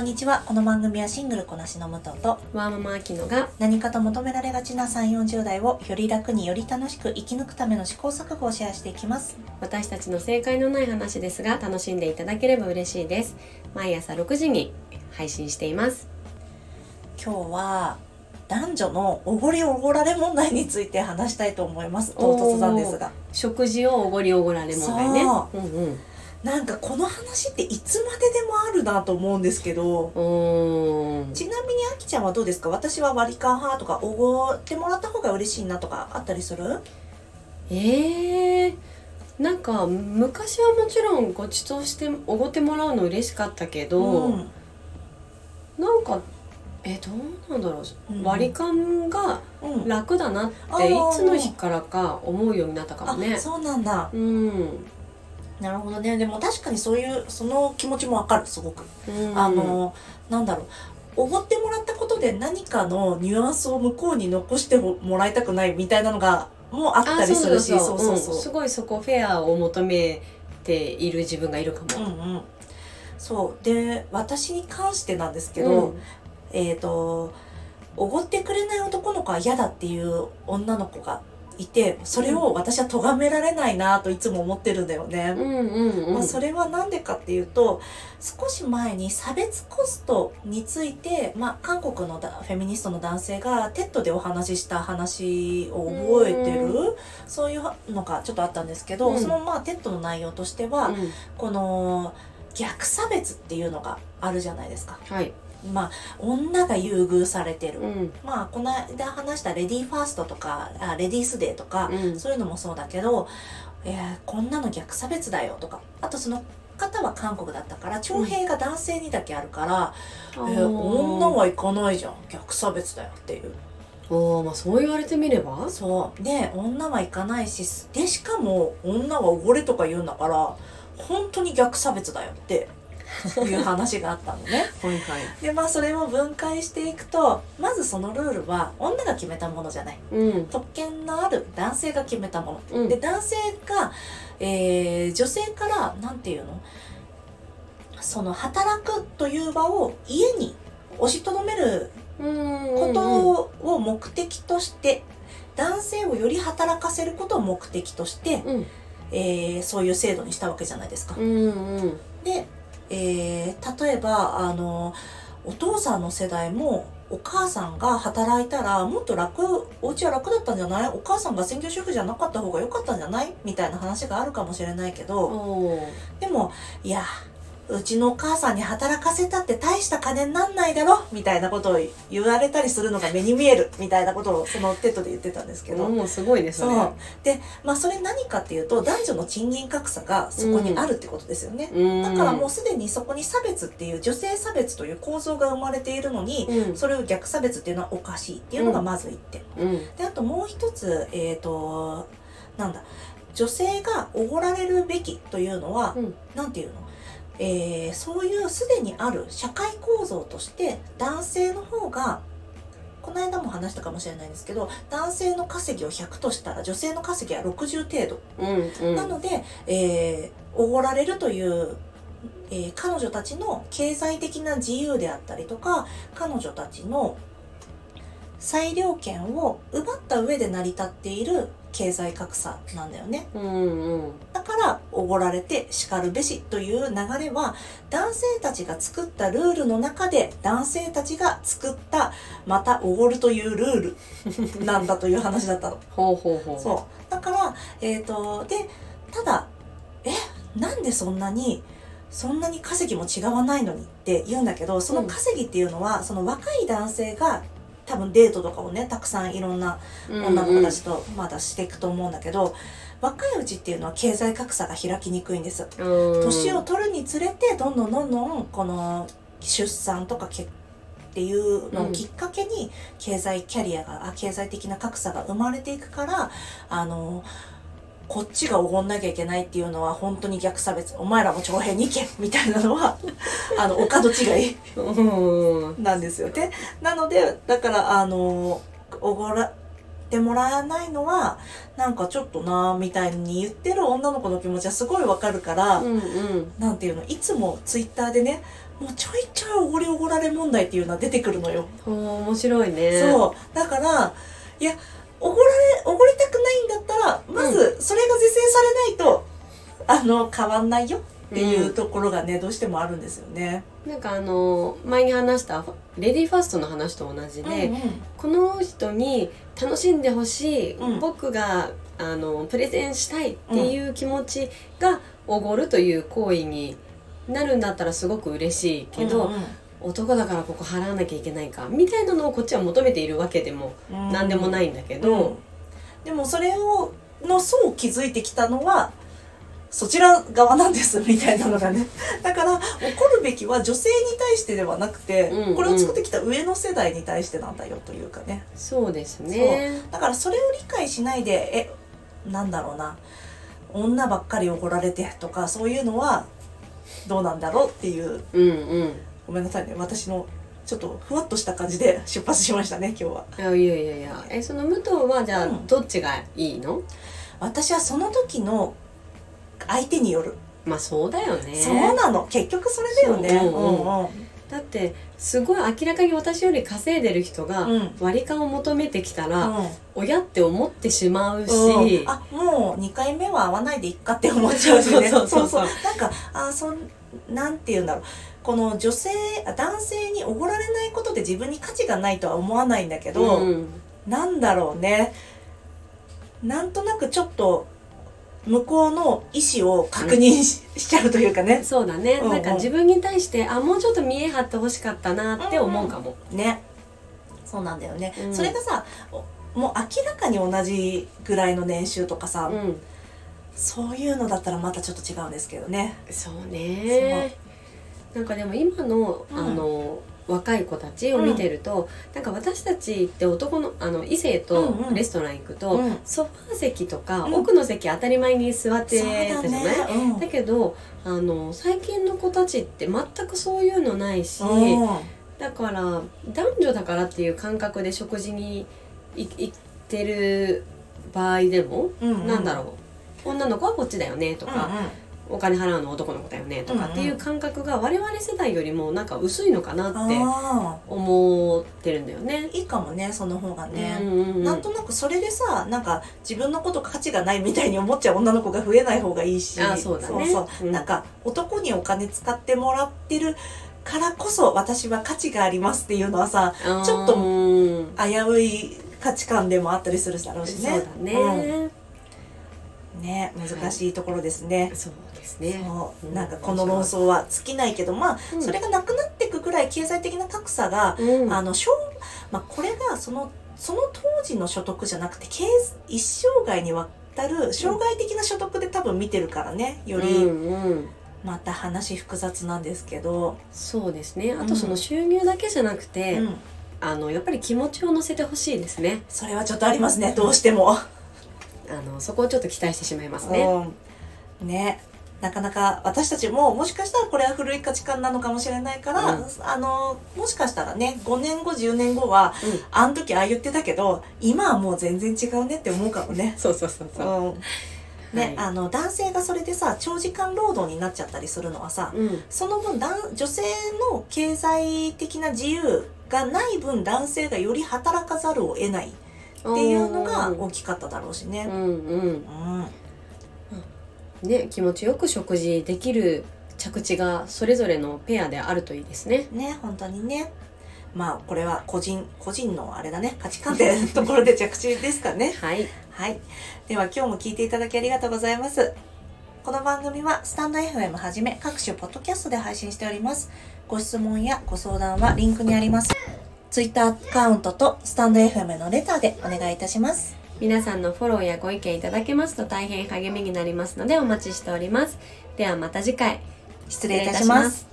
こんにちは。この番組はシングルこなしの武藤とワーママアキノが何かと求められがちな3、40代をより楽により楽しく生き抜くための試行錯誤をシェアしていきます。私たちの正解のない話ですが楽しんでいただければ嬉しいです毎朝6時に配信しています今日は男女のおごりおごられ問題について話したいと思います。唐突なんですが。食事をおごりおごられ問題ねそうんうんなんかこの話っていつまででもあるなと思うんですけど、ちなみにあきちゃんはどうですか？私は割り勘派とかおごってもらった方が嬉しいなとかあったりする？えー、なんか昔はもちろんご馳走しておごってもらうの嬉しかったけど、うん。なんかえどうなんだろう、うん。割り勘がうん。楽だなっていつの日からか思うようになったかもね。あそうなんだ。うん、なるほどね。でも確かにそういうその気持ちもわかるすごく、うん、あのなんだろう。おごってもらったことで何かのニュアンスを向こうに残してもらいたくないみたいなのがもうあったりするしあそうそうそう。うん。すごいそこフェアを求めている自分がいるかも。うんうん。そう。で私に関してなんですけど、うん。えっ、とおごってくれない男の子は嫌だっていう女の子がいてそれを私は咎められないなといつも思ってるんだよね。うんうんうん。まあ、それは何でかっていうと少し前に差別コストについて、まあ、韓国のだフェミニストの男性が TED でお話しした話を覚えてる？うそういうのがちょっとあったんですけど、うん。そのまあ TED の内容としては、うん。この逆差別っていうのがあるじゃないですか。はい、まあ女が優遇されてる。うん。まあこの間話したレディーファーストとかあレディースデーとか、うん。そういうのもそうだけど、えーこんなの逆差別だよとか。あとその方は韓国だったから徴兵が男性にだけあるから、えー。女は行かないじゃん。逆差別だよっていう。おーまあそう言われてみれば。そう。で女は行かないしでしかも女はおごれとか言うんだから本当に逆差別だよっていう話があったのね。はいはい。でまあそれを分解していくとまずそのルールは女が決めたものじゃない。うん。特権のある男性が決めたもの。うん。で男性が、えー女性からなんていうの？その働くという場を家に押しとどめるうんことを目的として、男性をより働かせることを目的として、うん。えーそういう制度にしたわけじゃないですか。うんうん。で、えー例えばあのお父さんの世代もお母さんが働いたらもっと楽お家は楽だったんじゃない？お母さんが専業主婦じゃなかった方が良かったんじゃない？みたいな話があるかもしれないけどでもいやうちのお母さんに働かせたって大した金になんないだろ？みたいなことを言われたりするのが目に見える。みたいなことをその TED で言ってたんですけど。もうすごいねそれそう。でまあそれ何かっていうと男女の賃金格差がそこにあるってことですよね。うん。だからもうすでにそこに差別っていう女性差別という構造が生まれているのに、うん。それを逆差別っていうのはおかしいっていうのがまず一点。うん。であともう一つえっ、となんだ女性がおごられるべきというのは、うん。なんていうの？えーそういうすでにある社会構造として男性の方がこの間も話したかもしれないんですけど男性の稼ぎを100としたら女性の稼ぎは60程度。うんうん。なので、えーおごられるという、えー彼女たちの経済的な自由であったりとか彼女たちの裁量権を奪った上で成り立っている経済格差なんだよね。うんうんだからおごられて叱るべしという流れは男性たちが作ったルールの中で男性たちが作ったまたおごるというルールなんだという話だったの。ほうほうほうそう。だから、えっ、と、で、ただ、え、なんでそんなに、そんなに稼ぎも違わないのにって言うんだけど、その稼ぎっていうのは、その若い男性が多分デートとかをね、たくさんいろんな女の子たちとまだしていくと思うんだけど、若いうちっていうのは経済格差が開きにくいんです。うん年を取るにつれて、どんどんどんどん、この出産とか結っていうのをきっかけに経済キャリアがあ経済的な格差が生まれていくからあのこっちがおごんなきゃいけないっていうのは本当に逆差別。お前らも徴兵に行けみたいなのは あのお門違い。うん。なんですよ。ね。なのでだからあのおごらってもらえないのはなんかちょっとなみたいに言ってる女の子の気持ちはすごいわかるから、うんうん。なんていうのいつもツイッターでねもうちょいちょいおごりおごられ問題っていうのは出てくるのよ。面白いね。そう。だからいやおごられおごりたくないんだっまずそれが是正されないと、あの変わんないよっていうところがね、どうしてもあるんですよね。なんかあの前に話したレディーファーストの話と同じで、うんうん。この人に楽しんでほしい、うん。僕があのプレゼンしたいっていう気持ちがおごるという行為になるんだったらすごく嬉しいけど、うん男だからここ払わなきゃいけないかみたいなのをこっちは求めているわけでもうん。何でもないんだけうん。ど、でもそれをの層を築いてきたのはそちら側なんですみたいなのがね。だから怒るべきは女性に対してではなくて、うんうん。これを作ってきた上の世代に対してなんだよというかね。そうですね。だからそれを理解しないでえなんだろうな。女ばっかり怒られてとかそういうのはどうなんだろうっていう。うんうん。ごめんなさいね。私のちょっとふわっとした感じで出発しましたね今日は。いやいやいやえその武藤はじゃあうん。どっちがいいの、私はその時の相手による、まあそうだよね。そうなの。結局それだよね。そううんうん。だってすごい明らかに私より稼いでる人がうん。割り勘を求めてきたら、うん。親って思ってしまうし、うん。あもう2回目は会わないでいっかって思っちゃうしね。そうそうそうそうなんかあそんなんて言うんだろうこの女性あ男性におごられないことで自分に価値がないとは思わないんだけど、うん。なんだろうね。なんとなくちょっと向こうの意思を確認し,、しちゃうというかね。そうだね、うんうん。なんか自分に対してあもうちょっと見え張ってほしかったなって思うかも、ね。そうなんだよね、うん。それがさおもう明らかに同じぐらいの年収とかさ、うん。そういうのだったらまたちょっと違うんですけどね。そうねなんかでも今の,、うん。あの若い子たちを見てると、なんか私たちって男のあの異性とうんうん。レストラン行くと、うん。ソファー席とか、うん。奥の席当たり前に座ってたじゃない？ね。うん。だけどあの最近の子たちって全くそういうのないし、うん。だから男女だからっていう感覚で食事にい行ってる場合でも、うんなんだろう？女の子はこっちだよねとか、お金払うのは男の子だよねとかっていう感覚が我々世代よりもなんか薄いのかなうんってあ思ってるんだよね。ーいいかもねその方がね、うんうんうん。なんとなくそれでさなんか自分のこと価値がないみたいに思っちゃう女の子が増えない方がいいし。あそうだね。そうそう。うん。なんか男にお金使ってもらってるからこそ私は価値がありますっていうのはさちょっとうん危うい価値観でもあったりするだろうしね。そうだね、うんね難しいところですね、そうですね。なんかこの論争は尽きないけどまあ、うん。それがなくなっていくぐらい経済的な格差が、うん。あの小まあ、これがそのその当時の所得じゃなくて経一生涯にわたる障害的な所得で多分見てるからねよりうんうん。また話複雑なんですけど、そうですね。あうん。とその収入だけじゃなくて、うん、あのやっぱり気持ちを乗せてほしいですね。それはちょっとありますねどうしても。あのそこをちょっと期待してしまいますね。うん、ね。なかなか私たちももしかしたらこれは古い価値観なのかもしれないから、うん。あのもしかしたらね5年後10年後はうん。あの時ああ言ってたけど今はもう全然違うねって思うかもね。そうそうそうそう。うん。ね、はい。あの男性がそれでさ長時間労働になっちゃったりするのはさうん、その分男女性の経済的な自由がない分男性がより働かざるを得ないっていうのが大きかっただろうしね。うんうん。うんね気持ちよく食事できる着地がそれぞれのペアであるといいですね。ね本当にね。まあこれは個人個人のあれだね。価値観ってところで着地ですかね。はい。はい。では今日も聞いていただきありがとうございます。この番組はスタンド FM はじめ各種ポッドキャストで配信しております。ご質問やご相談はリンクにあります Twitter アカウントとスタンド FM のレターでお願いいたします皆さんのフォローやご意見いただけますと大変励みになりますのでお待ちしております。ではまた次回。失礼いたします